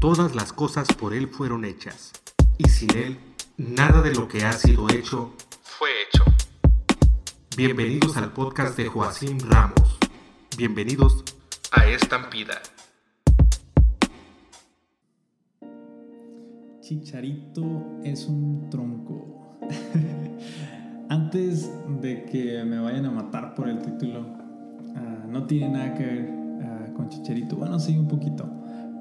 Todas las cosas por Él fueron hechas, y sin Él, nada de lo que ha sido hecho fue hecho. Bienvenidos al podcast de Joacim Ramos. Bienvenidos a Estampida. Chicharito es un tronco. Antes de que me vayan a matar por el título, ah, no tiene nada que ver ah, con Chicharito. Bueno, sí, un poquito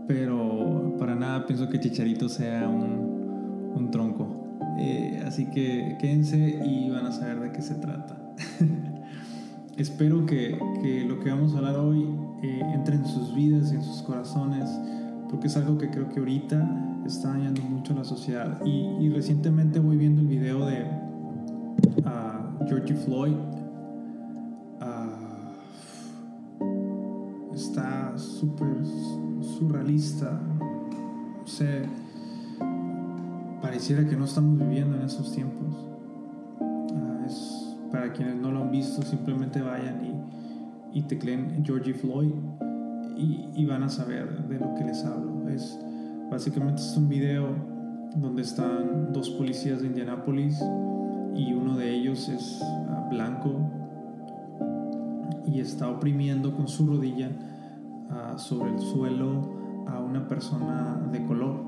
pero para nada pienso que Chicharito sea un, un tronco. Eh, así que quédense y van a saber de qué se trata. Espero que, que, lo que vamos a hablar hoy eh, entre en sus vidas y en sus corazones, porque es algo que creo que ahorita está dañando mucho la sociedad. Y, y recientemente voy viendo el video de uh, Georgie Floyd. Súper surrealista. O sea, pareciera que no estamos viviendo en esos tiempos. Ah, para quienes no lo han visto, simplemente vayan y, y tecleen Georgie Floyd y, van a saber de lo que les hablo. Es, básicamente es un video donde están dos policías de Indianápolis y uno de ellos es uh, blanco y está oprimiendo con su rodilla sobre el suelo a una persona de color.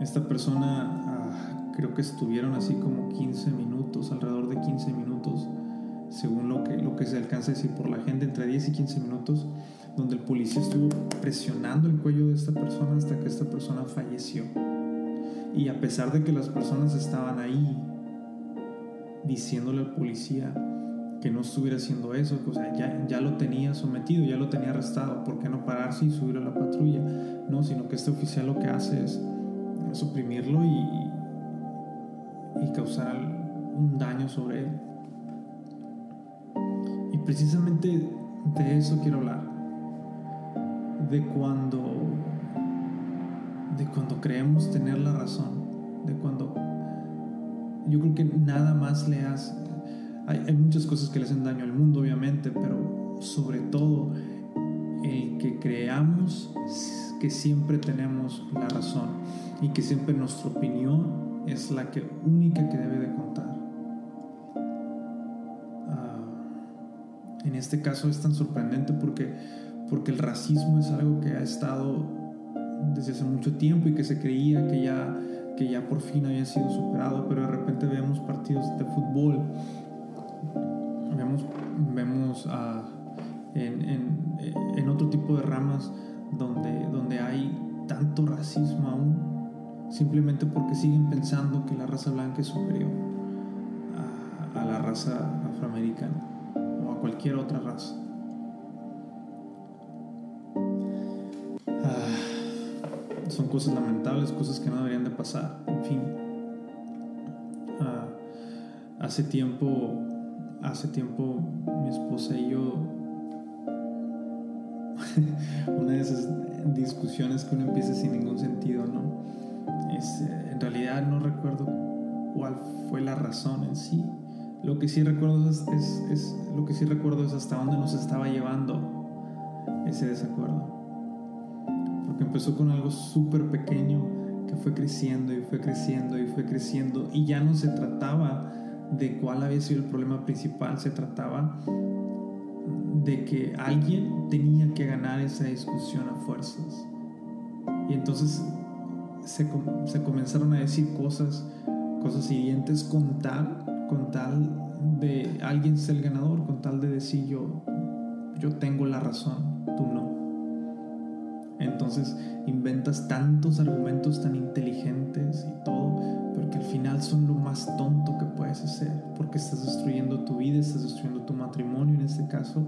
Esta persona uh, creo que estuvieron así como 15 minutos, alrededor de 15 minutos, según lo que, lo que se alcanza a decir por la gente, entre 10 y 15 minutos, donde el policía estuvo presionando el cuello de esta persona hasta que esta persona falleció. Y a pesar de que las personas estaban ahí diciéndole al policía, que no estuviera haciendo eso, o sea, ya, ya lo tenía sometido, ya lo tenía arrestado, ¿por qué no pararse y subir a la patrulla? No, sino que este oficial lo que hace es suprimirlo y, y causar un daño sobre él. Y precisamente de eso quiero hablar, de cuando, de cuando creemos tener la razón, de cuando yo creo que nada más le hace hay, muchas cosas que le hacen daño al mundo, obviamente, pero sobre todo el que creamos que siempre tenemos la razón y que siempre nuestra opinión es la que única que debe de contar. Ah, en este caso es tan sorprendente porque, porque el racismo es algo que ha estado desde hace mucho tiempo y que se creía que ya, que ya por fin había sido superado, pero de repente vemos partidos de fútbol vemos, vemos uh, en, en, en, otro tipo de ramas donde, donde hay tanto racismo aún, simplemente porque siguen pensando que la raza blanca es superior a, la raza afroamericana o a cualquier otra raza. Uh, son cosas lamentables, cosas que no deberían de pasar, en fin. Uh, hace tiempo hace tiempo mi esposa y yo, una de esas discusiones que uno empieza sin ningún sentido, ¿no? Es, eh, en realidad no recuerdo cuál fue la razón en sí. Lo que sí recuerdo es, es, es lo que sí recuerdo es hasta dónde nos estaba llevando ese desacuerdo. Porque empezó con algo súper pequeño que fue creciendo y fue creciendo y fue creciendo y ya no se trataba de cuál había sido el problema principal, se trataba de que alguien tenía que ganar esa discusión a fuerzas. Y entonces se, comenzaron a decir cosas, cosas hirientes con tal, con tal de alguien ser el ganador, con tal de decir yo, yo tengo la razón, tú no. Entonces inventas tantos argumentos tan inteligentes y todo, que al final son lo más tonto que puedes hacer, porque estás destruyendo tu vida, estás destruyendo tu matrimonio en este caso,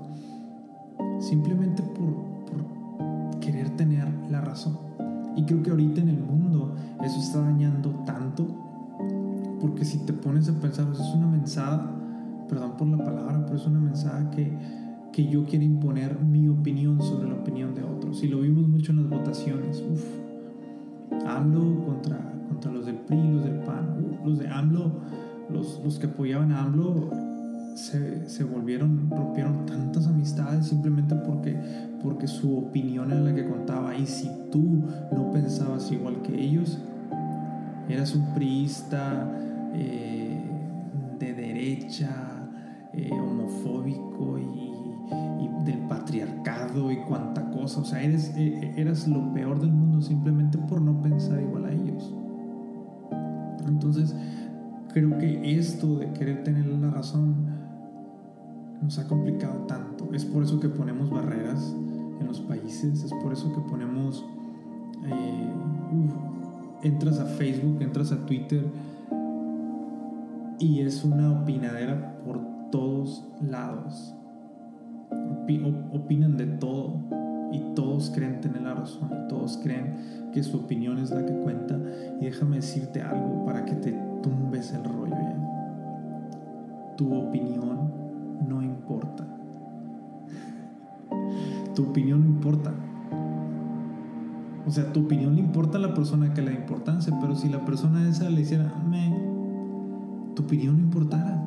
simplemente por, querer tener la razón. Y creo que ahorita en el mundo eso está dañando tanto, porque si te pones a pensar, pues es una mensada, perdón por la palabra, pero es una mensada que que yo quiera imponer mi opinión sobre la opinión de otros. Y lo vimos mucho en las votaciones. Uf. AMLO contra, contra los del PRI, los del PAN. los de AMLO, los, los que apoyaban a AMLO se, se, volvieron, rompieron tantas amistades simplemente porque, porque su opinión era la que contaba. Y si tú no pensabas igual que ellos, eras un priista eh, de derecha, eh, homofóbico y, del patriarcado y cuanta cosa. O sea, eres, eh, eras lo peor del mundo simplemente por no pensar igual a ellos. Entonces, creo que esto de querer tener la razón nos ha complicado tanto. Es por eso que ponemos barreras en los países, es por eso que ponemos... entras a Facebook, entras a Twitter y es una opinadera por todos lados. opinan de todo y todos creen tener la razón y todos creen que su opinión es la que cuenta. Y déjame decirte algo para que te tumbes el rollo ya. Tu opinión no importa. Tu opinión no importa. O sea, tu opinión le importa a la persona que le da importancia, pero si la persona esa le hiciera, me, tu opinión no importara.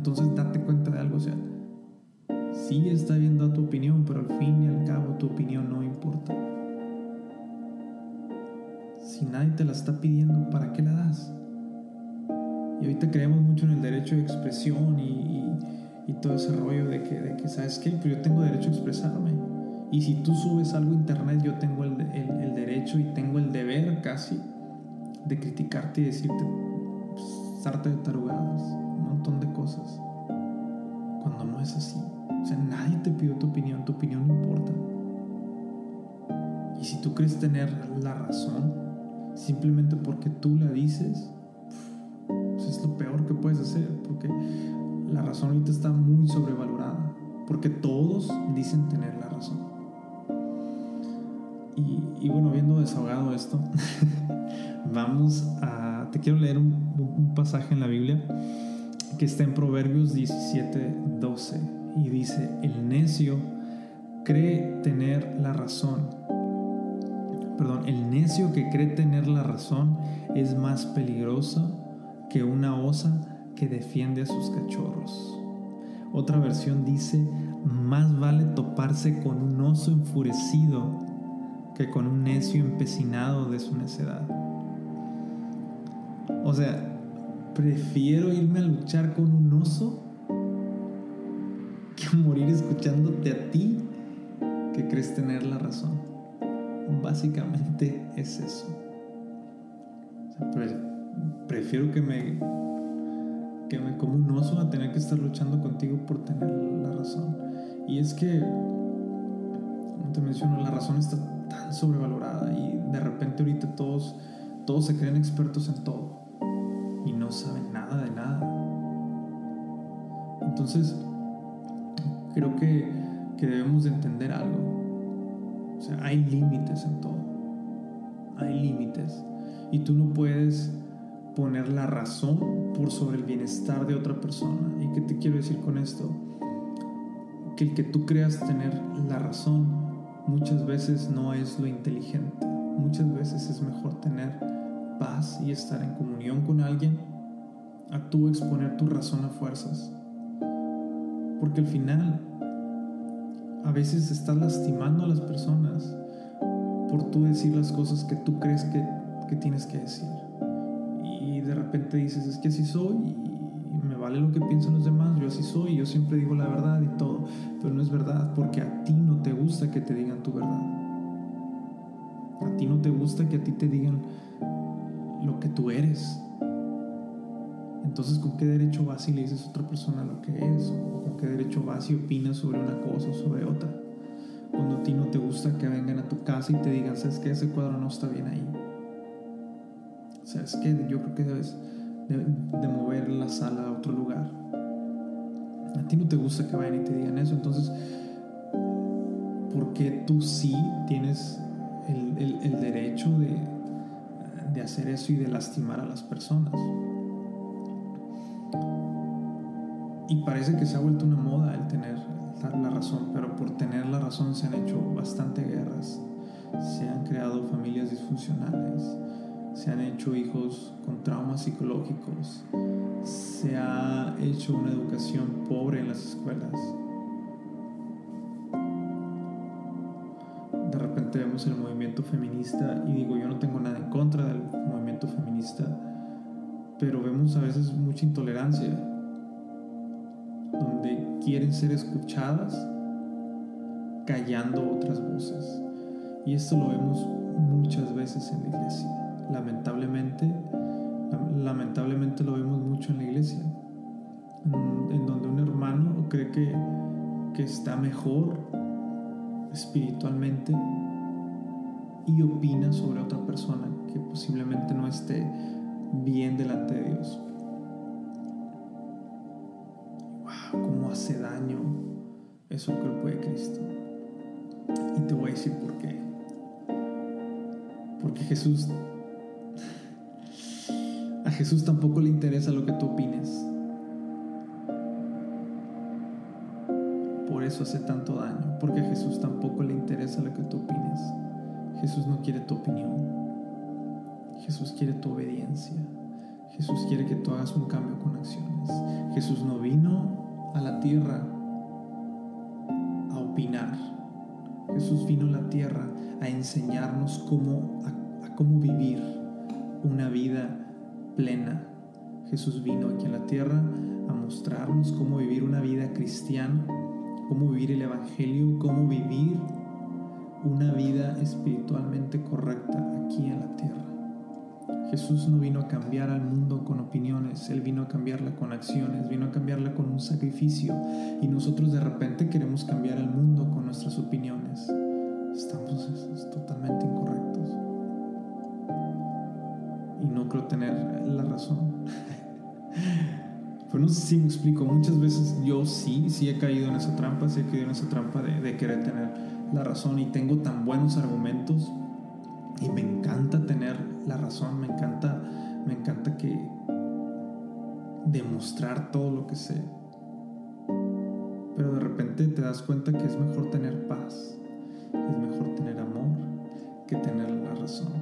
Entonces date cuenta de algo, o sea, sí está viendo a tu opinión, pero al fin y al cabo tu opinión no importa. Si nadie te la está pidiendo, ¿para qué la das? Y ahorita creemos mucho en el derecho de expresión y, todo ese rollo de que, de que, ¿sabes qué? Pues yo tengo derecho a expresarme. Y si tú subes algo a internet, yo tengo el, derecho y tengo el deber casi de criticarte y decirte pues, de tarugadas, montón de cosas. Cuando no es así. O sea, nadie te pidió tu opinión, tu opinión no importa. Y si tú crees tener la razón, simplemente porque tú la dices, pues es lo peor que puedes hacer, porque la razón ahorita está muy sobrevalorada, porque todos dicen tener la razón. Y, bueno, viendo desahogado esto, vamos a... Te quiero leer un, pasaje en la Biblia que está en Proverbios 17, 12 y dice, el necio cree tener la razón. Perdón, el necio que cree tener la razón es más peligroso que una osa que defiende a sus cachorros. Otra versión dice, más vale toparse con un oso enfurecido que con un necio empecinado de su necedad. O sea, prefiero irme a luchar con un oso que morir escuchándote a ti que crees tener la razón. Básicamente es eso. prefiero que me que me como un oso a tener que estar luchando contigo por tener la razón. Y es que, como te menciono, la razón está tan sobrevalorada y de repente ahorita todos, todos se creen expertos en todo no nada de nada. Entonces, creo que, que debemos de entender algo. O sea, hay límites en todo. Hay límites. Y tú no puedes poner la razón por sobre el bienestar de otra persona. ¿Y qué te quiero decir con esto? Que el que tú creas tener la razón muchas veces no es lo inteligente. Muchas veces es mejor tener paz y estar en comunión con alguien a tú exponer tu razón a fuerzas. Porque al final a veces estás lastimando a las personas por tú decir las cosas que tú crees que, que tienes que decir. Y de repente dices, es que así soy y me vale lo que piensan los demás, yo así soy, yo siempre digo la verdad y todo, pero no es verdad porque a ti no te gusta que te digan tu verdad. A ti no te gusta que a ti te digan lo que tú eres. Entonces, ¿con qué derecho vas y le dices a otra persona lo que es? ¿O con qué derecho vas y opinas sobre una cosa o sobre otra? Cuando a ti no te gusta que vengan a tu casa y te digan, ¿sabes qué? Ese cuadro no está bien ahí. ¿Sabes qué? Yo creo que debes de, mover la sala a otro lugar. A ti no te gusta que vayan y te digan eso, entonces, ¿por qué tú sí tienes el, derecho de, de hacer eso y de lastimar a las personas? Y parece que se ha vuelto una moda el tener la razón, pero por tener la razón se han hecho bastante guerras, se han creado familias disfuncionales, se han hecho hijos con traumas psicológicos, se ha hecho una educación pobre en las escuelas. De repente vemos el movimiento feminista y digo, yo no tengo nada en contra del movimiento feminista, pero vemos a veces mucha intolerancia, quieren ser escuchadas callando otras voces. Y esto lo vemos muchas veces en la iglesia. Lamentablemente, lamentablemente lo vemos mucho en la iglesia, en, donde un hermano cree que, que está mejor espiritualmente y opina sobre otra persona que posiblemente no esté bien delante de Dios. Hace daño eso al cuerpo de Cristo. Y te voy a decir por qué. Porque Jesús, a Jesús tampoco le interesa lo que tú opines. Por eso hace tanto daño, porque a Jesús tampoco le interesa lo que tú opines. Jesús no quiere tu opinión. Jesús quiere tu obediencia. Jesús quiere que tú hagas un cambio con acciones. Jesús no vino a la tierra a opinar. Jesús vino a la tierra a enseñarnos cómo, a, cómo vivir una vida plena. Jesús vino aquí en la tierra a mostrarnos cómo vivir una vida cristiana, cómo vivir el Evangelio, cómo vivir una vida espiritualmente correcta aquí en la tierra. Jesús no vino a cambiar al mundo con opiniones, Él vino a cambiarla con acciones, vino a cambiarla con un sacrificio y nosotros de repente queremos cambiar al mundo con nuestras opiniones. Estamos totalmente incorrectos. Y no creo tener la razón. Pero no sé si me explico, muchas veces yo sí, sí he caído en esa trampa, sí he caído en esa trampa de querer tener la razón y tengo tan buenos argumentos y me encanta tener la razón, me encanta, me encanta que demostrar todo lo que sé. Pero de repente te das cuenta que es mejor tener paz, es mejor tener amor que tener la razón.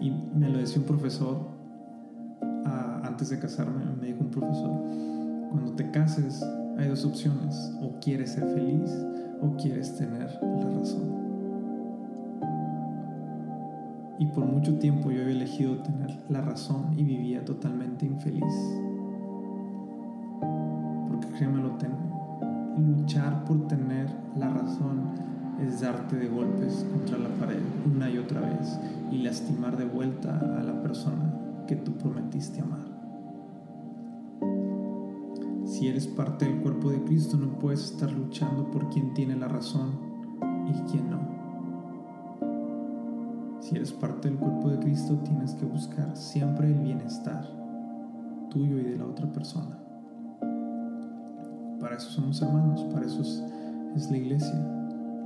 Y me lo decía un profesor ah, antes de casarme, me dijo un profesor, cuando te cases hay dos opciones, o quieres ser feliz o quieres tener la razón. Y por mucho tiempo yo había elegido tener la razón y vivía totalmente infeliz. Porque créemelo, luchar por tener la razón es darte de golpes contra la pared una y otra vez y lastimar de vuelta a la persona que tú prometiste amar. Si eres parte del cuerpo de Cristo no puedes estar luchando por quien tiene la razón y quien no. Si eres parte del cuerpo de Cristo, tienes que buscar siempre el bienestar tuyo y de la otra persona. Para eso somos hermanos, para eso es, la iglesia.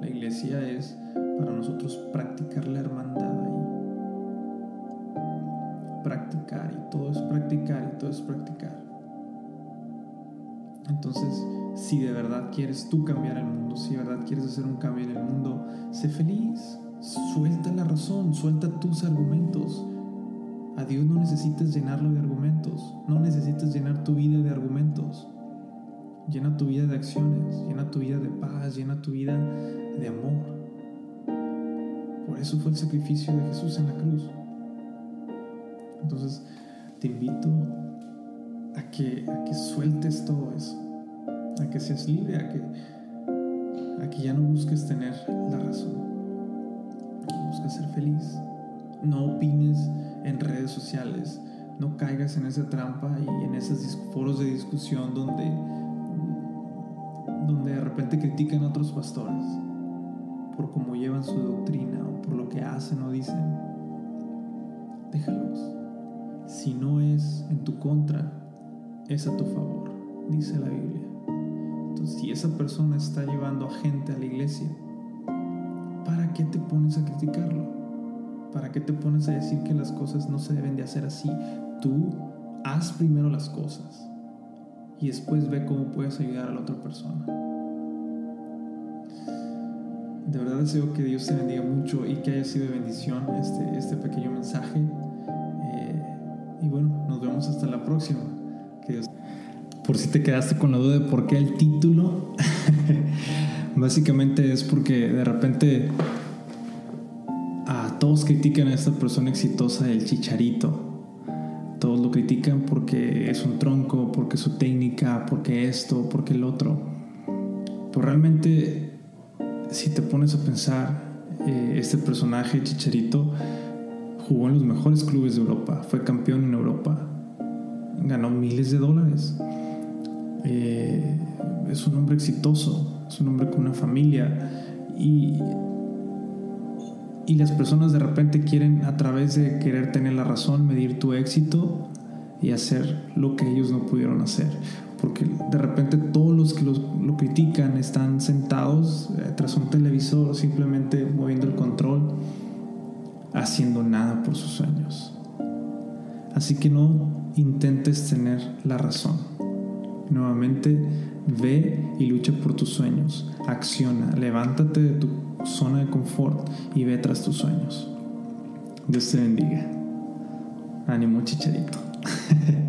La iglesia es para nosotros practicar la hermandad ahí. Practicar y todo es practicar y todo es practicar. Entonces, si de verdad quieres tú cambiar el mundo, si de verdad quieres hacer un cambio en el mundo, sé feliz, Suelta la razón, suelta tus argumentos. A Dios no necesitas llenarlo de argumentos, no necesitas llenar tu vida de argumentos. Llena tu vida de acciones, llena tu vida de paz, llena tu vida de amor. Por eso fue el sacrificio de Jesús en la cruz. Entonces, te invito a que, a que sueltes todo eso, a que seas libre, a que, a que ya no busques tener la razón busca ser feliz. No opines en redes sociales. No caigas en esa trampa y en esos foros de discusión donde, donde de repente critican a otros pastores por cómo llevan su doctrina o por lo que hacen o dicen. Déjalos. Si no es en tu contra, es a tu favor, dice la Biblia. Entonces, si esa persona está llevando a gente a la iglesia, ¿para qué te pones a criticarlo? ¿Para qué te pones a decir que las cosas no se deben de hacer así? Tú haz primero las cosas y después ve cómo puedes ayudar a la otra persona. De verdad deseo que Dios te bendiga mucho y que haya sido de bendición este, este pequeño mensaje. Eh, y bueno, nos vemos hasta la próxima. Por si te quedaste con la duda de por qué el título, básicamente es porque de repente todos critican a esta persona exitosa, el chicharito. Todos lo critican porque es un tronco, porque su técnica, porque esto, porque el otro. Pero realmente, si te pones a pensar, eh, este personaje, Chicharito, jugó en los mejores clubes de Europa, fue campeón en Europa, ganó miles de dólares. Eh, es un hombre exitoso, es un hombre con una familia y, y las personas de repente quieren a través de querer tener la razón medir tu éxito y hacer lo que ellos no pudieron hacer. Porque de repente todos los que lo critican están sentados eh, tras un televisor simplemente moviendo el control, haciendo nada por sus sueños. Así que no intentes tener la razón. Nuevamente, ve y lucha por tus sueños. Acciona, levántate de tu zona de confort y ve tras tus sueños. Dios te bendiga. Ánimo, chicharito.